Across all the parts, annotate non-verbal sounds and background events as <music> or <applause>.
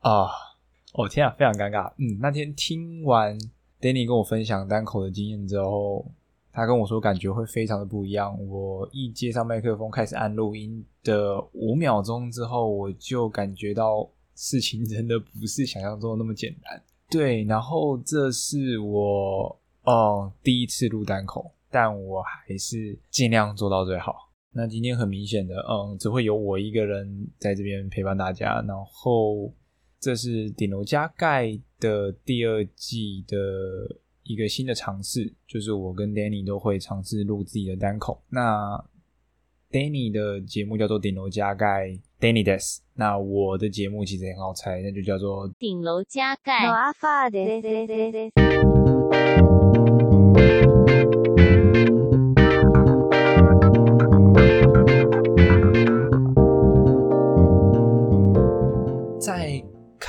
啊，哦天啊，非常尴尬。嗯，那天听完 Danny 跟我分享单口的经验之后，他跟我说感觉会非常的不一样。我一接上麦克风开始按录音的五秒钟之后，我就感觉到事情真的不是想象中的那么简单。<laughs> 对，然后这是我哦第一次录单口，但我还是尽量做到最好。那今天很明显的，嗯，只会有我一个人在这边陪伴大家。然后这是顶楼加盖的第二季的一个新的尝试，就是我跟 Danny 都会尝试录自己的单口。那 Danny 的节目叫做顶楼加盖 Danny Des，那我的节目其实也很好猜，那就叫做顶楼加盖。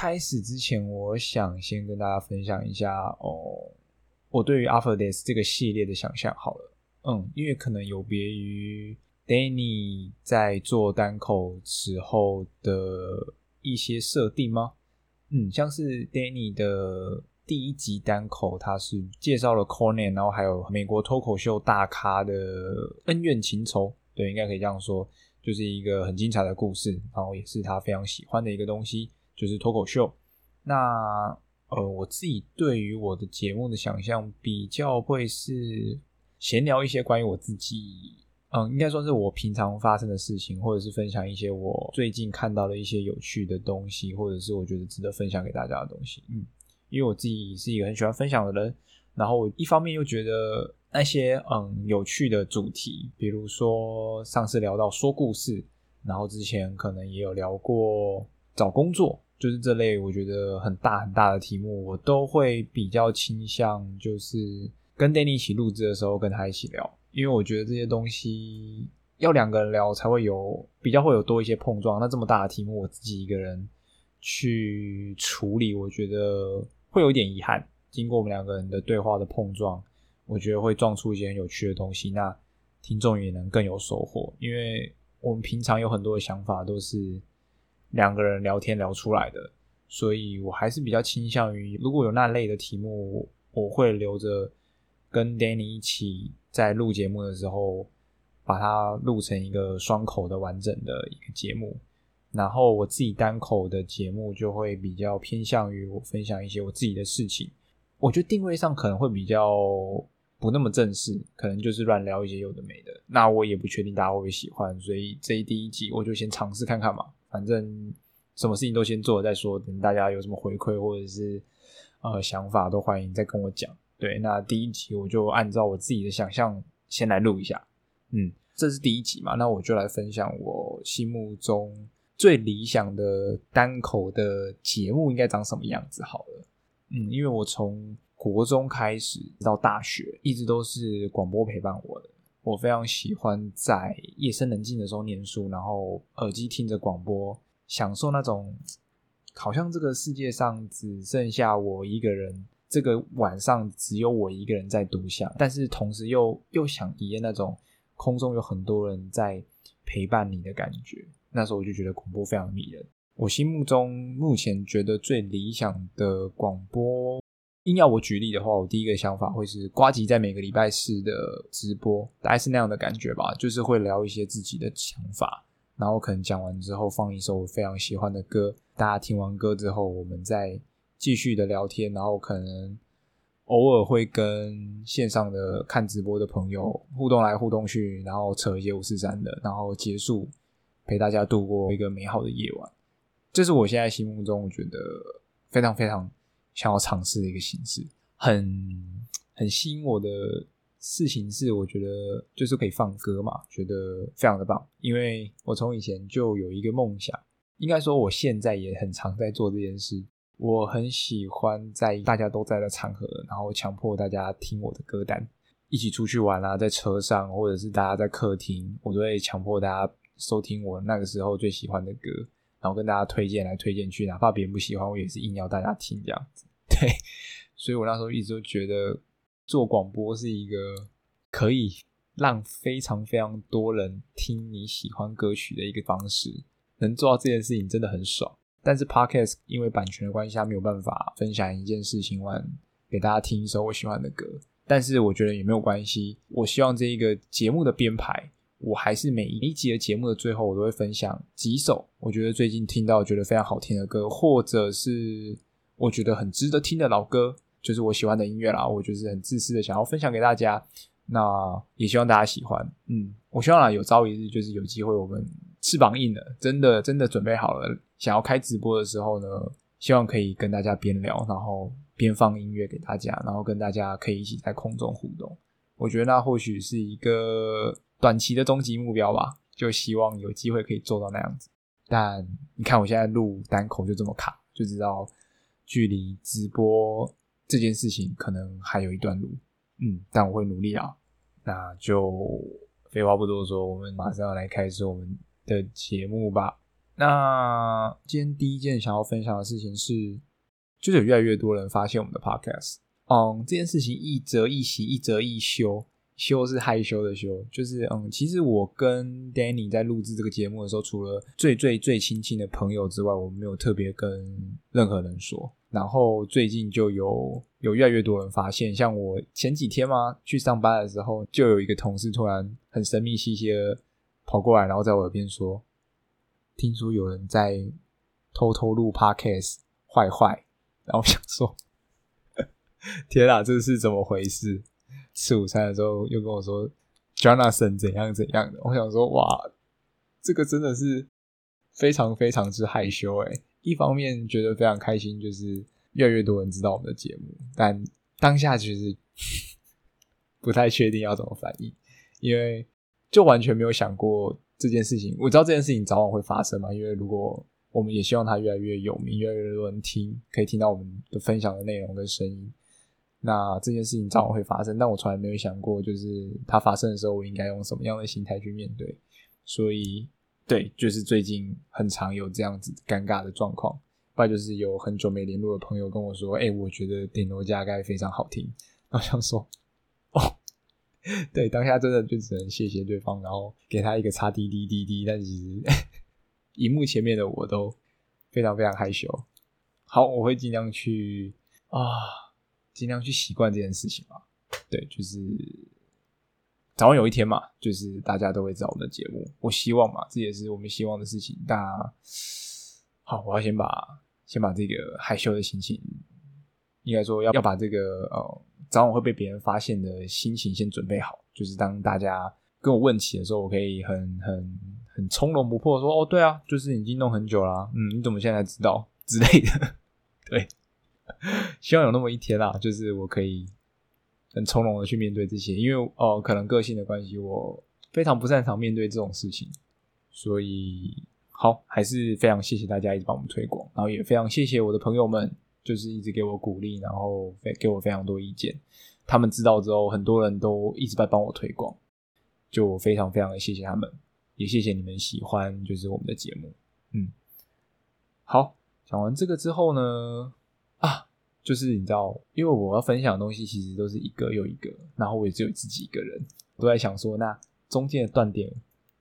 开始之前，我想先跟大家分享一下哦，我对于 After Death 这个系列的想象好了，嗯，因为可能有别于 Danny 在做单口时候的一些设定吗？嗯，像是 Danny 的第一集单口，他是介绍了 Conan，然后还有美国脱口秀大咖的恩怨情仇，对，应该可以这样说，就是一个很精彩的故事，然后也是他非常喜欢的一个东西。就是脱口秀，那呃，我自己对于我的节目的想象比较会是闲聊一些关于我自己，嗯，应该说是我平常发生的事情，或者是分享一些我最近看到的一些有趣的东西，或者是我觉得值得分享给大家的东西。嗯，因为我自己是一个很喜欢分享的人，然后我一方面又觉得那些嗯有趣的主题，比如说上次聊到说故事，然后之前可能也有聊过找工作。就是这类我觉得很大很大的题目，我都会比较倾向就是跟 Danny 一起录制的时候跟他一起聊，因为我觉得这些东西要两个人聊才会有比较会有多一些碰撞。那这么大的题目，我自己一个人去处理，我觉得会有点遗憾。经过我们两个人的对话的碰撞，我觉得会撞出一些很有趣的东西，那听众也能更有收获。因为我们平常有很多的想法都是。两个人聊天聊出来的，所以我还是比较倾向于，如果有那类的题目，我会留着跟 Danny 一起在录节目的时候，把它录成一个双口的完整的一个节目。然后我自己单口的节目就会比较偏向于我分享一些我自己的事情。我觉得定位上可能会比较不那么正式，可能就是乱聊一些有的没的。那我也不确定大家会不会喜欢，所以这一第一集我就先尝试看看嘛。反正什么事情都先做了再说，等大家有什么回馈或者是呃想法，都欢迎再跟我讲。对，那第一集我就按照我自己的想象先来录一下。嗯，这是第一集嘛，那我就来分享我心目中最理想的单口的节目应该长什么样子好了。嗯，因为我从国中开始到大学，一直都是广播陪伴我的。我非常喜欢在夜深人静的时候念书，然后耳机听着广播，享受那种好像这个世界上只剩下我一个人，这个晚上只有我一个人在独享，但是同时又又想体验那种空中有很多人在陪伴你的感觉。那时候我就觉得广播非常迷人。我心目中目前觉得最理想的广播。硬要我举例的话，我第一个想法会是瓜吉在每个礼拜四的直播，大概是那样的感觉吧，就是会聊一些自己的想法，然后可能讲完之后放一首我非常喜欢的歌，大家听完歌之后，我们再继续的聊天，然后可能偶尔会跟线上的看直播的朋友互动来互动去，然后扯一些五四三的，然后结束陪大家度过一个美好的夜晚，这是我现在心目中我觉得非常非常。想要尝试的一个形式，很很吸引我的事情是，我觉得就是可以放歌嘛，觉得非常的棒。因为我从以前就有一个梦想，应该说我现在也很常在做这件事。我很喜欢在大家都在的场合，然后强迫大家听我的歌单，一起出去玩啊，在车上或者是大家在客厅，我都会强迫大家收听我那个时候最喜欢的歌。然后跟大家推荐来推荐去，哪怕别人不喜欢，我也是硬要大家听这样子。<laughs> 对，所以我那时候一直都觉得做广播是一个可以让非常非常多人听你喜欢歌曲的一个方式。能做到这件事情真的很爽。但是 Podcast 因为版权的关系，它没有办法分享一件事情完给大家听一首我喜欢的歌。但是我觉得也没有关系，我希望这一个节目的编排，我还是每一集的节目的最后，我都会分享几首我觉得最近听到觉得非常好听的歌，或者是我觉得很值得听的老歌，就是我喜欢的音乐啦。我就是很自私的想要分享给大家，那也希望大家喜欢。嗯，我希望啦，有朝一日就是有机会，我们翅膀硬了，真的真的准备好了，想要开直播的时候呢，希望可以跟大家边聊，然后。边放音乐给大家，然后跟大家可以一起在空中互动。我觉得那或许是一个短期的终极目标吧，就希望有机会可以做到那样子。但你看我现在录单口就这么卡，就知道距离直播这件事情可能还有一段路。嗯，但我会努力啊。那就废话不多说，我们马上要来开始我们的节目吧。那今天第一件想要分享的事情是。就是有越来越多人发现我们的 podcast，嗯，这件事情一则一喜，一则一休，羞是害羞的羞，就是嗯，其实我跟 Danny 在录制这个节目的时候，除了最最最亲近的朋友之外，我没有特别跟任何人说。然后最近就有有越来越多人发现，像我前几天嘛，去上班的时候，就有一个同事突然很神秘兮兮的跑过来，然后在我耳边说：“听说有人在偷偷录 podcast，坏坏。”然后我想说，<laughs> 天啊，这是怎么回事？吃午餐的时候又跟我说，Jonathan 怎样怎样的。我想说，哇，这个真的是非常非常之害羞诶。一方面觉得非常开心，就是越来越多人知道我们的节目，但当下其实 <laughs> 不太确定要怎么反应，因为就完全没有想过这件事情。我知道这件事情早晚会发生嘛，因为如果我们也希望他越来越有名，越来越多人听，可以听到我们的分享的内容跟声音。那这件事情早晚会发生，但我从来没有想过，就是它发生的时候，我应该用什么样的心态去面对。所以，对，就是最近很常有这样子尴尬的状况。不然就是有很久没联络的朋友跟我说：“哎、我觉得顶楼加盖非常好听。<laughs> ”我想说：“哦，<laughs> 对，当下真的就只能谢谢对方，然后给他一个叉滴滴滴滴。”但其实。<laughs> 荧幕前面的我都非常非常害羞。好，我会尽量去啊，尽量去习惯这件事情嘛。对，就是早晚有一天嘛，就是大家都会知道我们的节目。我希望嘛，这也是我们希望的事情。大家好，我要先把先把这个害羞的心情，应该说要要把这个呃早晚会被别人发现的心情先准备好。就是当大家跟我问起的时候，我可以很很。很从容不迫说：“哦，对啊，就是已经弄很久啦。嗯，你怎么现在知道之类的？<laughs> 对，<laughs> 希望有那么一天啦，就是我可以很从容的去面对这些，因为哦、呃，可能个性的关系，我非常不擅长面对这种事情，所以好，还是非常谢谢大家一直帮我们推广，然后也非常谢谢我的朋友们，就是一直给我鼓励，然后给我非常多意见，他们知道之后，很多人都一直在帮我推广，就非常非常的谢谢他们。也谢谢你们喜欢，就是我们的节目，嗯，好，讲完这个之后呢，啊，就是你知道，因为我要分享的东西其实都是一个又一个，然后我也只有自己一个人，都在想说，那中间的断点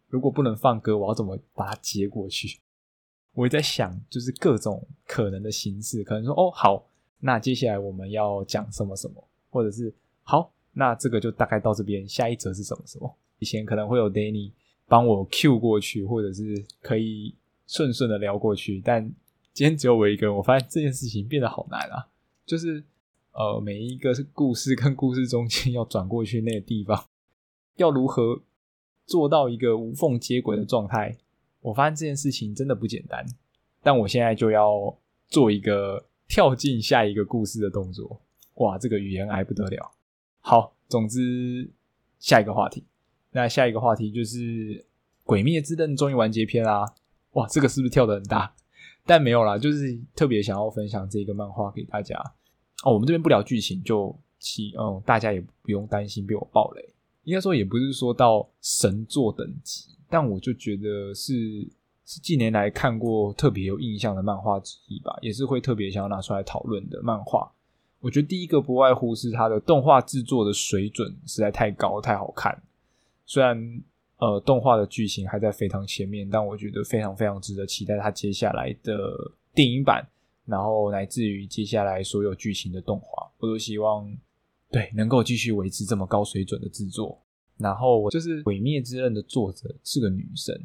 如果不能放歌，我要怎么把它接过去？<laughs> 我也在想，就是各种可能的形式，可能说，哦，好，那接下来我们要讲什么什么，或者是好，那这个就大概到这边，下一则是什么什么？以前可能会有 Danny。帮我 Q 过去，或者是可以顺顺的聊过去，但今天只有我一个人，我发现这件事情变得好难啊！就是呃，每一个故事跟故事中间要转过去那个地方，要如何做到一个无缝接轨的状态？我发现这件事情真的不简单。但我现在就要做一个跳进下一个故事的动作，哇，这个语言还不得了！好，总之下一个话题。那下一个话题就是《鬼灭之刃》终于完结篇啦！哇，这个是不是跳得很大？但没有啦，就是特别想要分享这个漫画给大家哦。我们这边不聊剧情，就其嗯，大家也不用担心被我爆雷。应该说也不是说到神作等级，但我就觉得是是近年来看过特别有印象的漫画之一吧，也是会特别想要拿出来讨论的漫画。我觉得第一个不外乎是它的动画制作的水准实在太高，太好看。虽然呃动画的剧情还在非常前面，但我觉得非常非常值得期待它接下来的电影版，然后乃至于接下来所有剧情的动画，我都希望对能够继续维持这么高水准的制作。然后我就是《鬼灭之刃》的作者是个女生，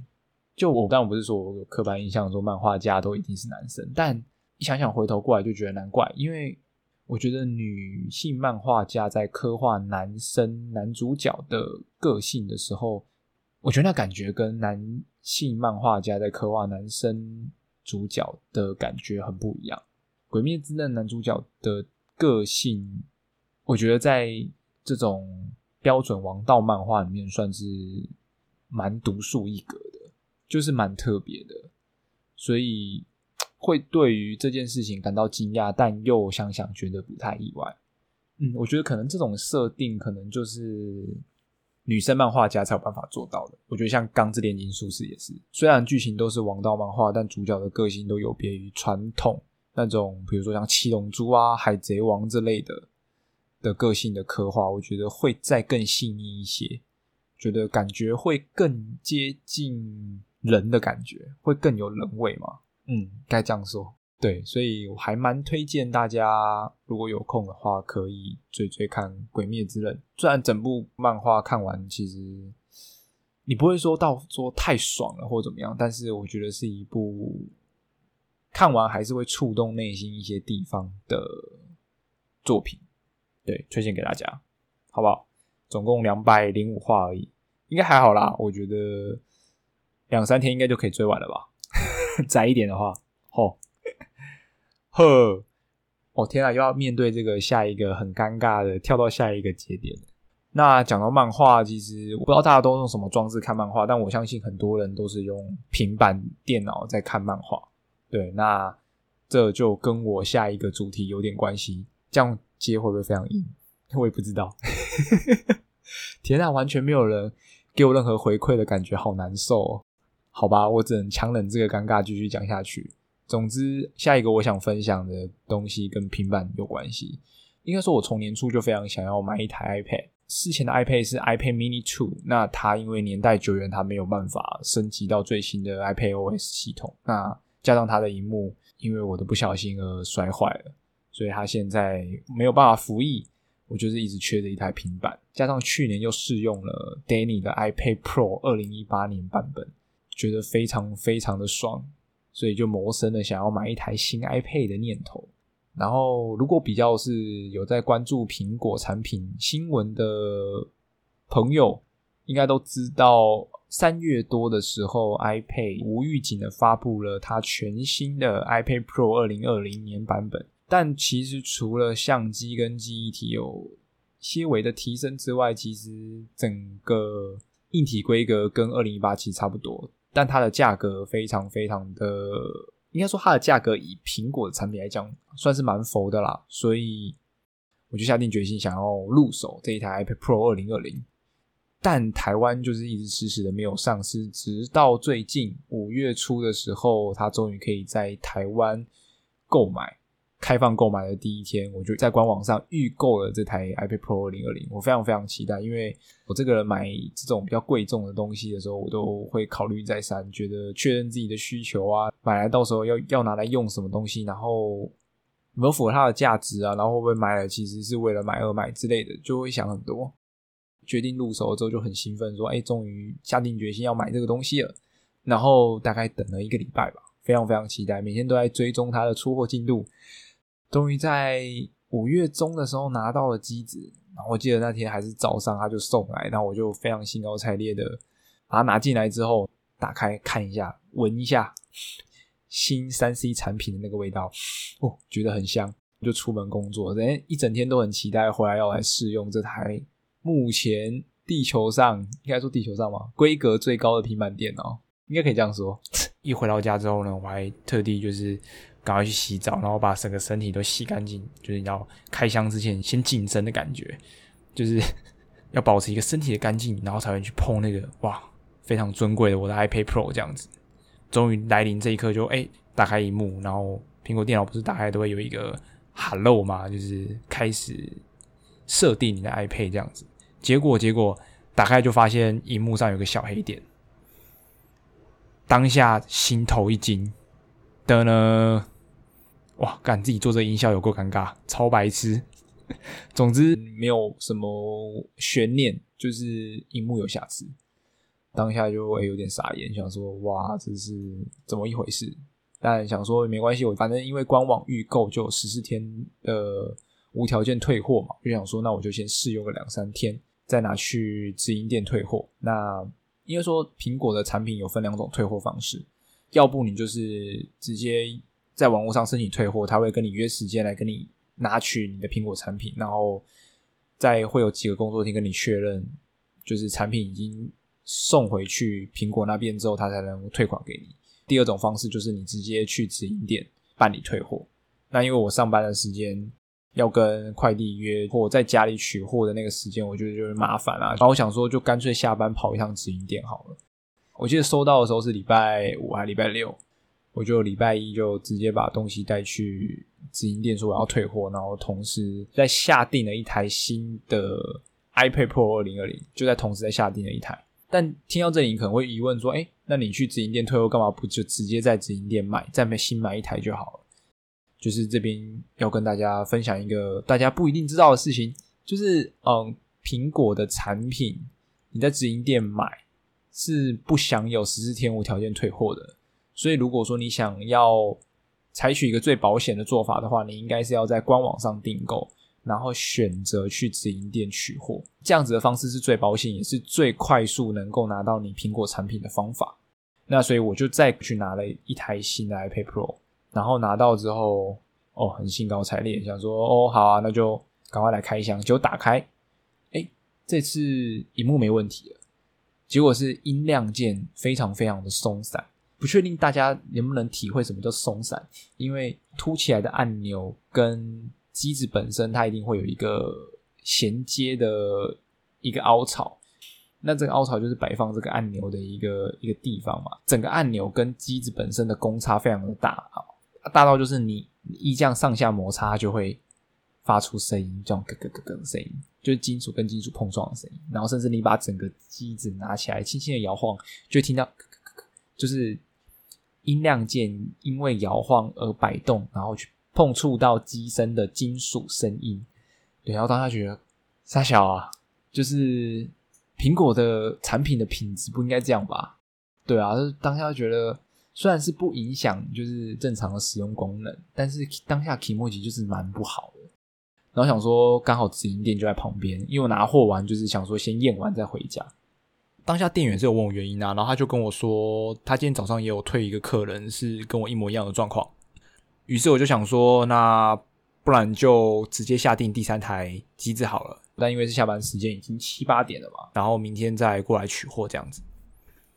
就我刚刚不是说我有刻板印象说漫画家都一定是男生，但一想想回头过来就觉得难怪，因为我觉得女性漫画家在刻画男生男主角的个性的时候，我觉得那感觉跟男性漫画家在刻画男生主角的感觉很不一样。《鬼灭之刃》男主角的个性，我觉得在这种。标准王道漫画里面算是蛮独树一格的，就是蛮特别的，所以会对于这件事情感到惊讶，但又想想觉得不太意外。嗯，我觉得可能这种设定可能就是女生漫画家才有办法做到的。我觉得像《钢之炼金术士》也是，虽然剧情都是王道漫画，但主角的个性都有别于传统那种，比如说像《七龙珠》啊、《海贼王》之类的。的个性的刻画，我觉得会再更细腻一些，觉得感觉会更接近人的感觉，会更有人味嘛。嗯，该这样说。对，所以我还蛮推荐大家，如果有空的话，可以追追看《鬼灭之刃》。虽然整部漫画看完，其实你不会说到说太爽了或怎么样，但是我觉得是一部看完还是会触动内心一些地方的作品。对，推荐给大家，好不好？总共两百零五话而已，应该还好啦。我觉得两三天应该就可以追完了吧。<laughs> 窄一点的话，吼呵，哦天啊，又要面对这个下一个很尴尬的，跳到下一个节点。那讲到漫画，其实我不知道大家都用什么装置看漫画，但我相信很多人都是用平板电脑在看漫画。对，那这就跟我下一个主题有点关系，这样。接会不会非常硬？<laughs> 我也不知道。<laughs> 天啊，完全没有人给我任何回馈的感觉，好难受哦。好吧，我只能强忍这个尴尬，继续讲下去。总之，下一个我想分享的东西跟平板有关系。应该说，我从年初就非常想要买一台 iPad。之前的 iPad 是 iPad Mini 2，那它因为年代久远，它没有办法升级到最新的 iPad OS 系统。那加上它的萤幕，因为我的不小心而摔坏了。所以它现在没有办法服役，我就是一直缺着一台平板，加上去年又试用了 Danny 的 iPad Pro 二零一八年版本，觉得非常非常的爽，所以就萌生了想要买一台新 iPad 的念头。然后，如果比较是有在关注苹果产品新闻的朋友，应该都知道，三月多的时候，iPad 无预警的发布了它全新的 iPad Pro 二零二零年版本。但其实除了相机跟记忆体有些微的提升之外，其实整个硬体规格跟二零一八其实差不多，但它的价格非常非常的，应该说它的价格以苹果的产品来讲算是蛮浮的啦，所以我就下定决心想要入手这一台 iPad Pro 二零二零，但台湾就是一直迟迟的没有上市，直到最近五月初的时候，它终于可以在台湾购买。开放购买的第一天，我就在官网上预购了这台 iPad Pro 2020。我非常非常期待，因为我这个人买这种比较贵重的东西的时候，我都会考虑再三，觉得确认自己的需求啊，买来到时候要要拿来用什么东西，然后有没有符合它的价值啊，然后会不会买了其实是为了买而买之类的，就会想很多。决定入手之后就很兴奋，说：“哎，终于下定决心要买这个东西了。”然后大概等了一个礼拜吧，非常非常期待，每天都在追踪它的出货进度。终于在五月中的时候拿到了机子，然后我记得那天还是早上他就送来，然后我就非常兴高采烈的把它拿进来之后打开看一下，闻一下新三 C 产品的那个味道，哦，觉得很香，就出门工作，人一整天都很期待回来要来试用这台目前地球上应该说地球上嘛，规格最高的平板电脑，应该可以这样说。一回到家之后呢，我还特地就是。赶快去洗澡，然后把整个身体都洗干净，就是要开箱之前先净身的感觉，就是 <laughs> 要保持一个身体的干净，然后才会去碰那个哇非常尊贵的我的 iPad Pro 这样子。终于来临这一刻就，就、欸、哎打开萤幕，然后苹果电脑不是打开都会有一个 Hello 嘛，就是开始设定你的 iPad 这样子。结果结果打开就发现萤幕上有个小黑点，当下心头一惊的呢。哇，干自己做这音效有够尴尬，超白痴。总之没有什么悬念，就是荧幕有瑕疵。当下就会有点傻眼，想说哇，这是怎么一回事？但想说没关系，我反正因为官网预购就十四天的无条件退货嘛，就想说那我就先试用个两三天，再拿去直营店退货。那因为说苹果的产品有分两种退货方式，要不你就是直接在网络上申请退货，他会跟你约时间来跟你拿取你的苹果产品，然后再会有几个工作天跟你确认，就是产品已经送回去苹果那边之后，他才能退款给你。第二种方式就是你直接去直营店办理退货。那因为我上班的时间要跟快递约货，在家里取货的那个时间，我觉得就是麻烦啊。然后我想说，就干脆下班跑一趟直营店好了。我记得收到的时候是礼拜五还是礼拜六，我就礼拜一就直接把东西带去直营店说我要退货，然后同时在下订了一台新的 iPad Pro 二零二零，就在同时在下订了一台。但听到这里，你可能会疑问说：“哎，那你去直营店退货干嘛不就直接在直营店买，再买新买一台就好了？”就是这边要跟大家分享一个大家不一定知道的事情，就是嗯，苹果的产品你在直营店买是不享有十四天无条件退货的。所以如果说你想要采取一个最保险的做法的话，你应该是要在官网上订购。然后选择去直营店取货，这样子的方式是最保险，也是最快速能够拿到你苹果产品的方法。那所以我就再去拿了一台新的 iPad Pro，然后拿到之后，哦，很兴高采烈，想说，哦，好啊，那就赶快来开箱。结果打开，诶，这次荧幕没问题了，结果是音量键非常非常的松散，不确定大家能不能体会什么叫松散，因为凸起来的按钮跟机子本身它一定会有一个衔接的一个凹槽，那这个凹槽就是摆放这个按钮的一个一个地方嘛。整个按钮跟机子本身的公差非常的大啊，大到就是你一这样上下摩擦就会发出声音，这种咯咯咯咯的声音，就是金属跟金属碰撞的声音。然后甚至你把整个机子拿起来轻轻的摇晃，就听到咯咯咯咯，就是音量键因为摇晃而摆动，然后去。碰触到机身的金属声音，对，然后当下觉得傻小啊，就是苹果的产品的品质不应该这样吧？对啊，就是当下觉得虽然是不影响就是正常的使用功能，但是当下気持ち就是蛮不好的。然后想说刚好直营店就在旁边，因为我拿货完就是想说先验完再回家。当下店员是有问我原因啊，然后他就跟我说，他今天早上也有退一个客人，是跟我一模一样的状况。于是我就想说，那不然就直接下定第三台机子好了。但因为是下班时间已经七八点了嘛，然后明天再过来取货这样子。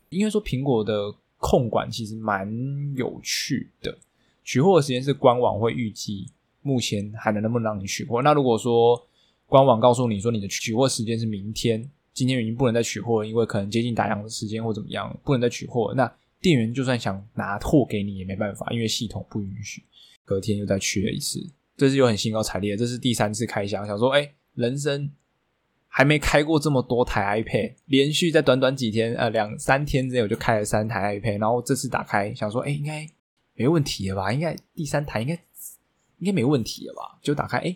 因为说苹果的控管其实蛮有趣的，取货的时间是官网会预计目前还能能不能让你取货。那如果说官网告诉你说你的取货时间是明天，今天已经不能再取货，因为可能接近打烊的时间或怎么样，不能再取货，那店员就算想拿货给你也没办法，因为系统不允许。隔天又再去了一次，这次又很兴高采烈。这是第三次开箱，想说，哎，人生还没开过这么多台 iPad，连续在短短几天，呃，两三天之内我就开了三台 iPad。然后这次打开，想说，哎，应该没问题了吧？应该第三台应该应该没问题了吧？就打开，哎，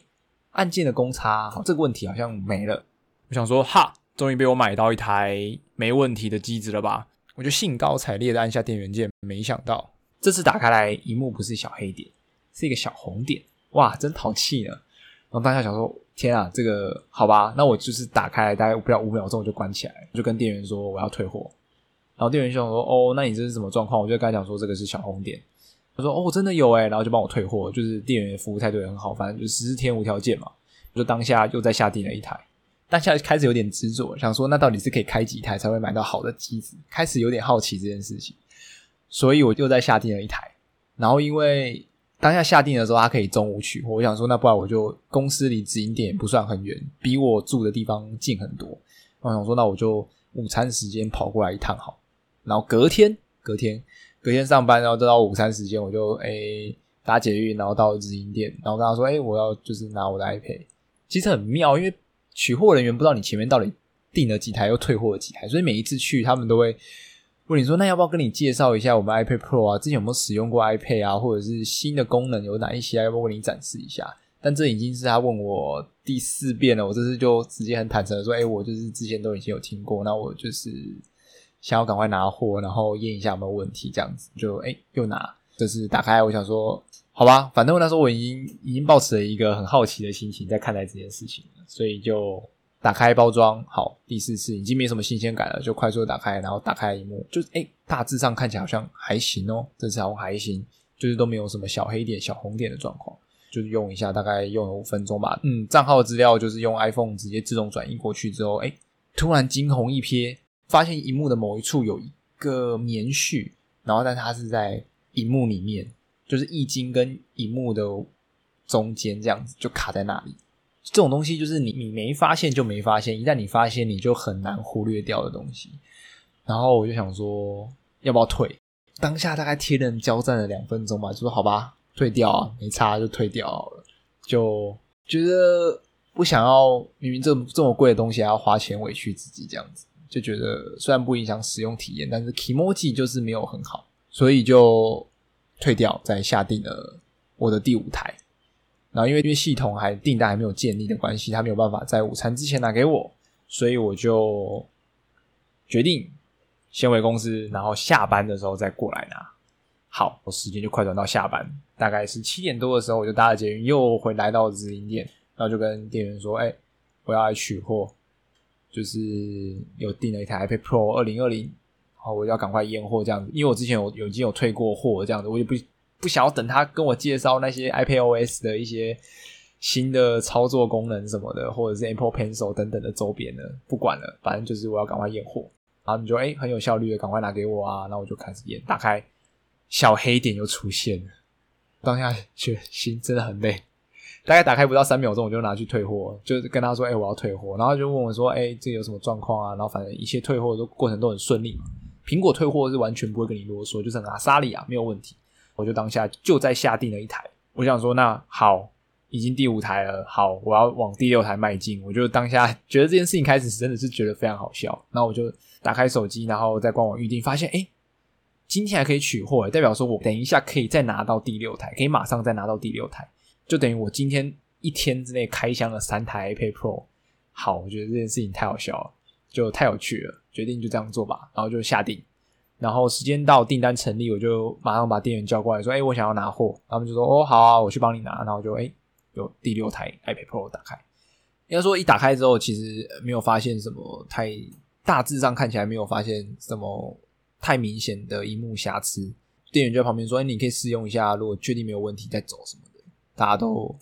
按键的公差，这个问题好像没了。我想说，哈，终于被我买到一台没问题的机子了吧？我就兴高采烈的按下电源键，没想到这次打开来，一幕不是小黑点。是一个小红点，哇，真淘气呢！然后当下想说，天啊，这个好吧，那我就是打开，大概不到五秒钟我就关起来，就跟店员说我要退货。然后店员就想说，哦，那你这是什么状况？我就跟他讲说这个是小红点。他说，哦，真的有诶，然后就帮我退货，就是店员服务态度也很好，反正就十四天无条件嘛。我就当下又再下订了一台，当下开始有点执着，想说那到底是可以开几台才会买到好的机子？开始有点好奇这件事情，所以我又在下订了一台，然后因为。当下下订的时候，他可以中午取货。我想说，那不然我就公司离直营店也不算很远，比我住的地方近很多。我想说，那我就午餐时间跑过来一趟好。然后隔天，隔天，隔天上班，然后到午餐时间，我就诶、打捷运，然后到直营店，然后跟他说，诶、欸、我要就是拿我的 iPad。其实很妙，因为取货人员不知道你前面到底订了几台，又退货了几台，所以每一次去，他们都会问你说，那要不要跟你介绍一下我们 iPad Pro 啊？之前有没有使用过 iPad 啊？或者是新的功能有哪一些啊？要不要为你展示一下？但这已经是他问我第四遍了，我这次就直接很坦诚的说，哎、我就是之前都已经有听过，那我就是想要赶快拿货，然后验一下有没有问题，这样子就哎、又拿，就是打开，我想说，好吧，反正我那时候我已经已经抱持了一个很好奇的心情在看待这件事情，所以就打开包装，好，第四次已经没什么新鲜感了，就快速打开，然后打开荧幕，就哎、大致上看起来好像还行哦，这次好像还行，就是都没有什么小黑点、小红点的状况。就是用一下，大概用了五分钟吧。嗯，账号资料就是用 iPhone 直接自动转移过去之后，哎，突然惊鸿一瞥，发现荧幕的某一处有一个棉絮，然后但它是在荧幕里面，就是液晶跟荧幕的中间这样子，就卡在那里。这种东西就是你你没发现就没发现，一旦你发现，你就很难忽略掉的东西。然后我就想说，要不要退？当下大概天人交战了两分钟吧，就说好吧。退掉啊，没差就退掉了，就觉得不想要明明这么这么贵的东西还要花钱委屈自己这样子，就觉得虽然不影响使用体验，但是 k 膜剂就是没有很好，所以就退掉，再下定了我的第五台。然后因为因为系统还订单还没有建立的关系，他没有办法在午餐之前拿给我，所以我就决定先回公司，然后下班的时候再过来拿。好，我时间就快转到下班，大概是七点多的时候，我就搭了捷运又回来到直营店，然后就跟店员说：“哎、我要来取货，就是有订了一台 iPad Pro 二零二零，好，我要赶快验货这样子，因为我之前有有已经有退过货这样子，我就不不想要等他跟我介绍那些 iPad OS 的一些新的操作功能什么的，或者是 Apple Pencil 等等的周边的，不管了，反正就是我要赶快验货。然后你就哎、很有效率的赶快拿给我啊，然后我就开始验，打开。小黑点又出现了，当下觉得心真的很累，大概打开不到三秒钟，我就拿去退货，就跟他说：“哎、我要退货。”然后就问我说：“哎、欸，这有什么状况啊？”然后反正一切退货的过程都很顺利嘛。苹果退货是完全不会跟你啰嗦，就是很阿莎力啊，没有问题。我就当下就在下订了一台，我想说：“那好，已经第五台了，好，我要往第六台迈进。”我就当下觉得这件事情开始真的是觉得非常好笑。那我就打开手机，然后在官网预订，发现哎。今天还可以取货，代表说我等一下可以再拿到第六台，可以马上再拿到第六台，就等于我今天一天之内开箱了三台 iPad Pro。好，我觉得这件事情太好笑了，就太有趣了，决定就这样做吧，然后就下定，然后时间到订单成立，我就马上把店员叫过来说：“哎、我想要拿货。”他们就说：“哦，好啊，我去帮你拿。”然后就哎、有第六台 iPad Pro 打开。应该说一打开之后，其实没有发现什么太大致上看起来没有发现什么。太明显的荧幕瑕疵，店员就在旁边说：“哎、你可以试用一下，如果确定没有问题再走什么的。”大家都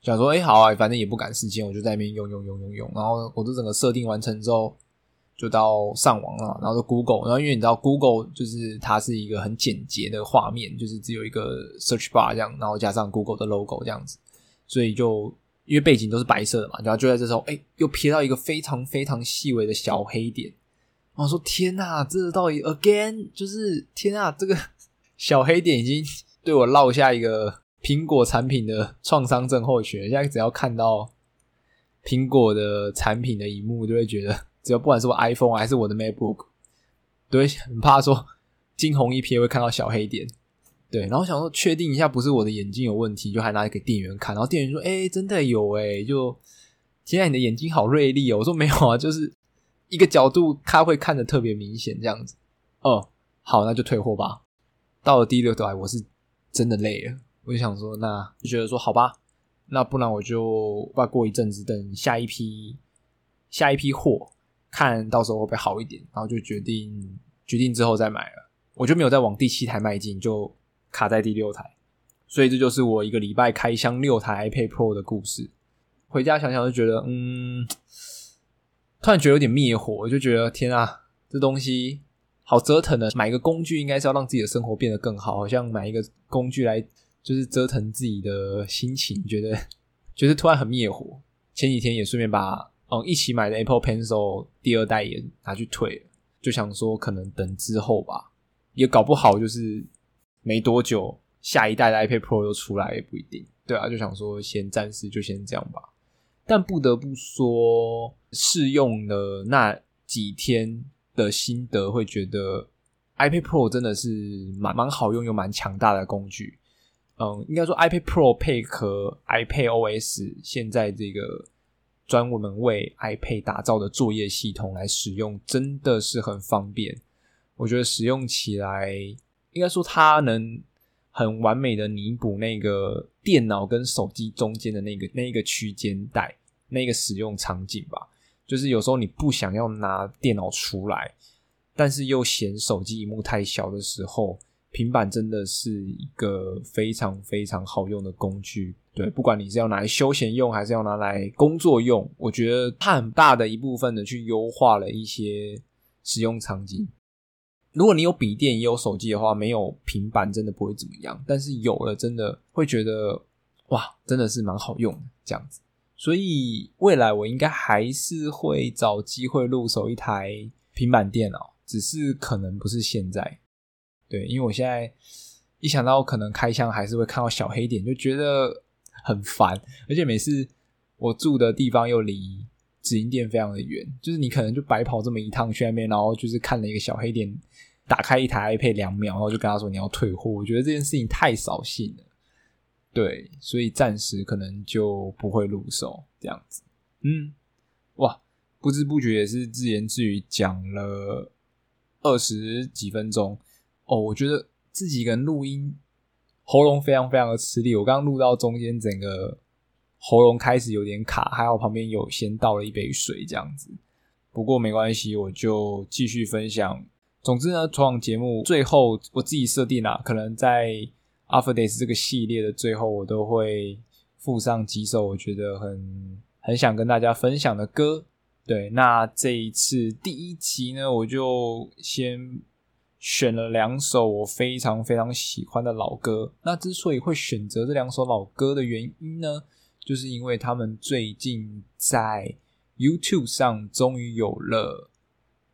想说：“哎、好啊，反正也不赶时间，我就在那边用用用用用。”然后我这整个设定完成之后，就到上网了，然后就 Google，然后因为你知道 Google 就是它是一个很简洁的画面，就是只有一个 search bar 这样，然后加上 Google 的 logo 这样子，所以就因为背景都是白色的嘛，然后就在这时候，哎、又瞥到一个非常非常细微的小黑点。然后说：“天呐，这到底 again？就是天啊，这个 <laughs> 小黑点已经对我落下一个苹果产品的创伤症候群。现在只要看到苹果的产品的一幕，就会觉得，只要不管是我 iPhone 还是我的 MacBook，都会很怕说 <laughs> 惊鸿一瞥会看到小黑点。对，然后想说确定一下不是我的眼睛有问题，就还拿给店员看。然后店员说：‘哎，真的有哎，就现在你的眼睛好锐利哦。’我说：‘没有啊，就是。’一个角度，他会看得特别明显，这样子。哦，好，那就退货吧。到了第六台，我是真的累了，我就想说，那就觉得说，好吧，那不然我就再过一阵子，等下一批下一批货，看到时候会不会好一点，然后就决定决定之后再买了。我就没有再往第七台迈进，就卡在第六台。所以这就是我一个礼拜开箱六台 iPad Pro 的故事。回家想想就觉得，嗯。突然觉得有点灭火，就觉得天啊，这东西好折腾的。买一个工具应该是要让自己的生活变得更好，好像买一个工具来就是折腾自己的心情，觉得觉得突然很灭火。前几天也顺便把嗯一起买的 Apple Pencil 第二代也拿去退了，就想说可能等之后吧，也搞不好就是没多久下一代的 iPad Pro 又出来也不一定。对啊，就想说先暂时就先这样吧。但不得不说，试用了那几天的心得，会觉得 iPad Pro 真的是蛮蛮好用又蛮强大的工具。嗯，应该说 iPad Pro 配合 iPad OS 现在这个专门为 iPad 打造的作业系统来使用，真的是很方便。我觉得使用起来，应该说它能很完美的弥补那个电脑跟手机中间的那个那个区间带，那个使用场景吧。就是有时候你不想要拿电脑出来，但是又嫌手机屏幕太小的时候。平板真的是一个非常非常好用的工具，对，不管你是要拿来休闲用，还是要拿来工作用，我觉得它很大的一部分的去优化了一些使用场景。如果你有笔电也有手机的话，没有平板真的不会怎么样，但是有了真的会觉得哇，真的是蛮好用的这样子。所以未来我应该还是会找机会入手一台平板电脑，只是可能不是现在。对，因为我现在一想到可能开箱还是会看到小黑点，就觉得很烦，而且每次我住的地方又离直营店非常的远，就是你可能就白跑这么一趟去那边，然后就是看了一个小黑点，打开一台 iPad 两秒，然后就跟他说你要退货，我觉得这件事情太扫兴了。对，所以暂时可能就不会入手这样子。嗯，哇，不知不觉也是自言自语讲了二十几分钟。哦，我觉得自己一个人录音，喉咙非常非常的吃力。我刚刚录到中间，整个喉咙开始有点卡，还好旁边有先倒了一杯水这样子。不过没关系，我就继续分享。总之呢，这档节目最后我自己设定啊，可能在 After Days 这个系列的最后，我都会附上几首我觉得很很想跟大家分享的歌。对，那这一次第一集呢，我就先。选了两首我非常非常喜欢的老歌。那之所以会选择这两首老歌的原因呢，就是因为他们最近在 YouTube 上终于有了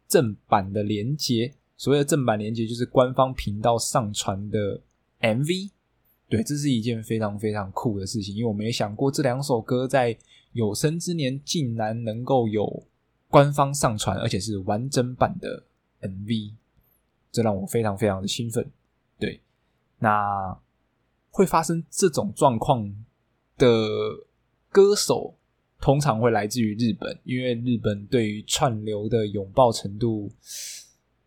正版的连接。所谓的正版连接，就是官方频道上传的 MV。对，这是一件非常非常酷的事情，因为我没想过这两首歌在有生之年竟然能够有官方上传，而且是完整版的 MV。这让我非常非常的兴奋，对，那会发生这种状况的歌手，通常会来自于日本，因为日本对于串流的拥抱程度，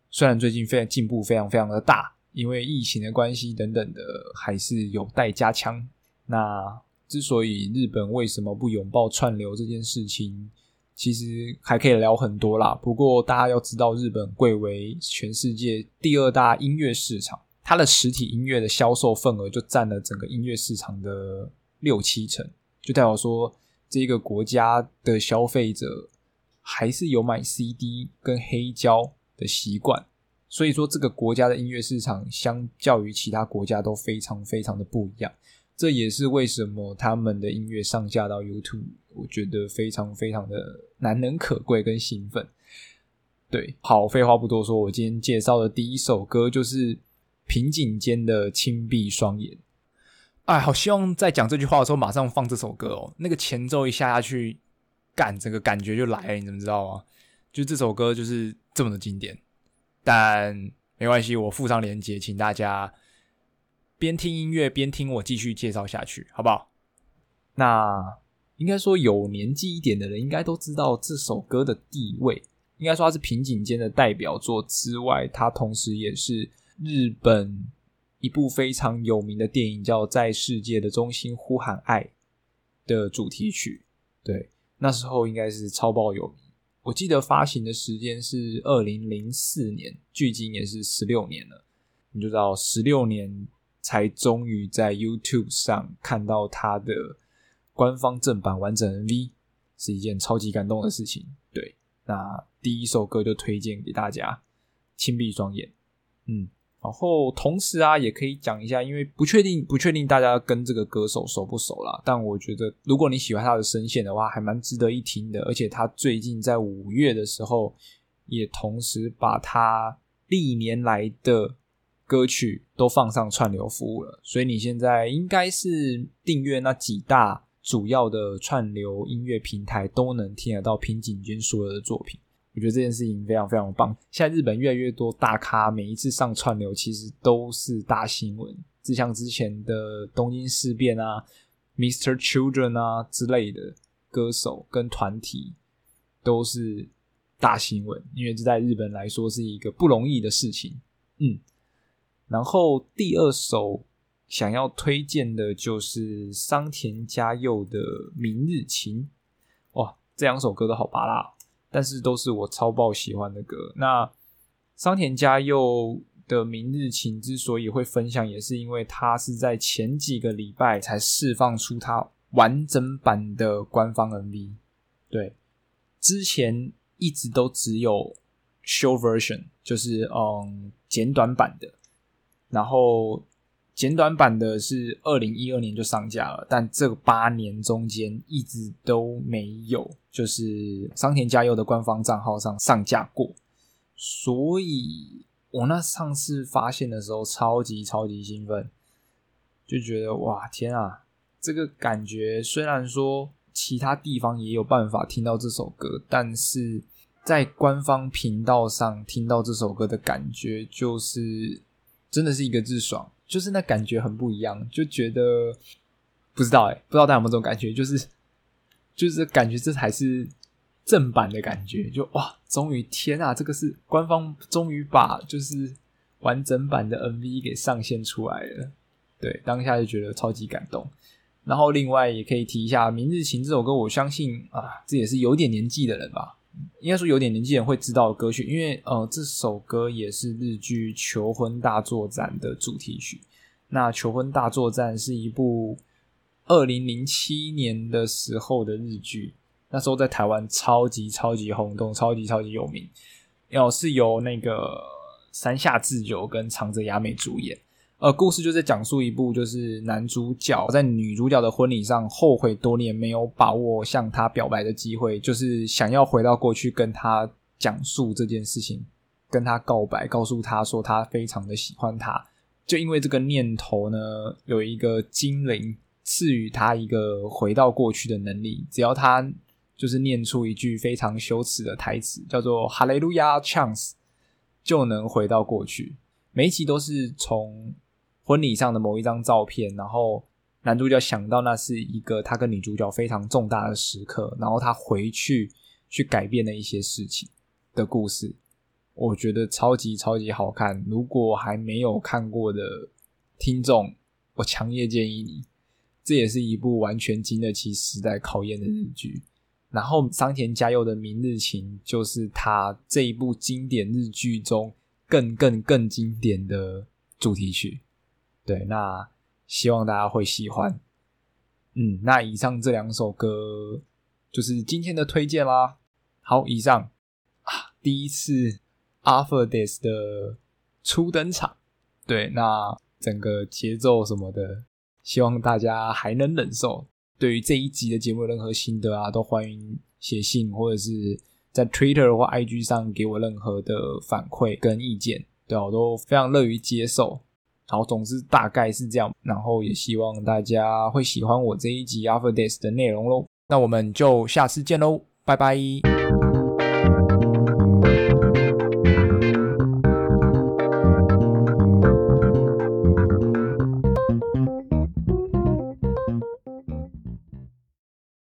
虽然最近非常进步，非常非常的大，因为疫情的关系等等的，还是有待加强。那之所以日本为什么不拥抱串流这件事情？其实还可以聊很多啦，不过大家要知道，日本贵为全世界第二大音乐市场，它的实体音乐的销售份额就占了整个音乐市场的六七成，就代表说这个国家的消费者还是有买 CD 跟黑胶的习惯，所以说这个国家的音乐市场相较于其他国家都非常非常的不一样。这也是为什么他们的音乐上架到 YouTube，我觉得非常非常的难能可贵跟兴奋。对，好，废话不多说，我今天介绍的第一首歌就是平井间的《轻闭双眼》。哎，好希望在讲这句话的时候马上放这首歌哦，那个前奏一下下去，干，整个感觉就来了，你怎么知道啊？就这首歌就是这么的经典，但没关系，我附上链接，请大家。边听音乐边听我继续介绍下去，好不好？那应该说有年纪一点的人应该都知道这首歌的地位。应该说它是平井坚的代表作之外，它同时也是日本一部非常有名的电影，叫《在世界的中心呼喊爱》的主题曲。对，那时候应该是超爆有名。我记得发行的时间是二零零四年，距今也是十六年了。你就知道十六年。才终于在 YouTube 上看到他的官方正版完整 MV，是一件超级感动的事情。对，那第一首歌就推荐给大家，《轻闭双眼》。嗯，然后同时啊，也可以讲一下，因为不确定，不确定大家跟这个歌手熟不熟啦。但我觉得，如果你喜欢他的声线的话，还蛮值得一听的。而且他最近在五月的时候，也同时把他历年来的。歌曲都放上串流服务了，所以你现在应该是订阅那几大主要的串流音乐平台，都能听得到平井坚所有的作品。我觉得这件事情非常非常棒。现在日本越来越多大咖，每一次上串流其实都是大新闻，就像之前的东京事变啊、Mr. Children 啊之类的歌手跟团体都是大新闻，因为这在日本来说是一个不容易的事情。嗯，然后第二首想要推荐的就是桑田佳佑的《明日情》。哇，这两首歌都好芭乐，但是都是我超爆喜欢的歌。那桑田佳佑的《明日情》之所以会分享，也是因为他是在前几个礼拜才释放出他完整版的官方 MV。对，之前一直都只有 short version，就是嗯简短版的，然后。简短版的是二零一二年就上架了，但这八年中间一直都没有，就是桑田佳祐的官方账号上上架过。所以我那上次发现的时候，超级超级兴奋，就觉得哇天啊，这个感觉虽然说其他地方也有办法听到这首歌，但是在官方频道上听到这首歌的感觉，就是真的是一个字爽。就是那感觉很不一样，就觉得不知道哎、欸，不知道大家有没有这种感觉，就是 <laughs> 就是感觉这才是正版的感觉，就哇，终于天啊，这个是官方终于把就是完整版的 MV 给上线出来了，对，当下就觉得超级感动。然后另外也可以提一下《明日情》这首歌，我相信啊，这也是有点年纪的人吧。应该说有点年纪人会知道的歌曲，因为呃这首歌也是日剧《求婚大作战》的主题曲。那《求婚大作战》是一部二零零七年的时候的日剧，那时候在台湾超级超级轰动，超级超级有名。然后是由那个山下智久跟长泽雅美主演。呃，故事就在讲述一部，就是男主角在女主角的婚礼上后悔多年没有把握向她表白的机会，就是想要回到过去跟她讲述这件事情，跟她告白，告诉她说他非常的喜欢她。就因为这个念头呢，有一个精灵赐予他一个回到过去的能力，只要他就是念出一句非常羞耻的台词，叫做“哈利路亚 chance”，就能回到过去。每一集都是从。婚礼上的某一张照片，然后男主角想到那是一个他跟女主角非常重大的时刻，然后他回去去改变了一些事情的故事，我觉得超级超级好看。如果还没有看过的听众，我强烈建议你，这也是一部完全经得起时代考验的日剧。然后桑田佳佑的《明日情》就是他这一部经典日剧中更更更经典的主题曲。对，那希望大家会喜欢。嗯，那以上这两首歌就是今天的推荐啦。好，以上啊，第一次 ARTHUR-DEATH 的初登场。对，那整个节奏什么的，希望大家还能忍受。对于这一集的节目任何心得啊，都欢迎写信或者是在 Twitter 或 IG 上给我任何的反馈跟意见。对，我都非常乐于接受。好，总之大概是这样，然后也希望大家会喜欢我这一集 After Days 的内容喽。那我们就下次见喽，拜拜。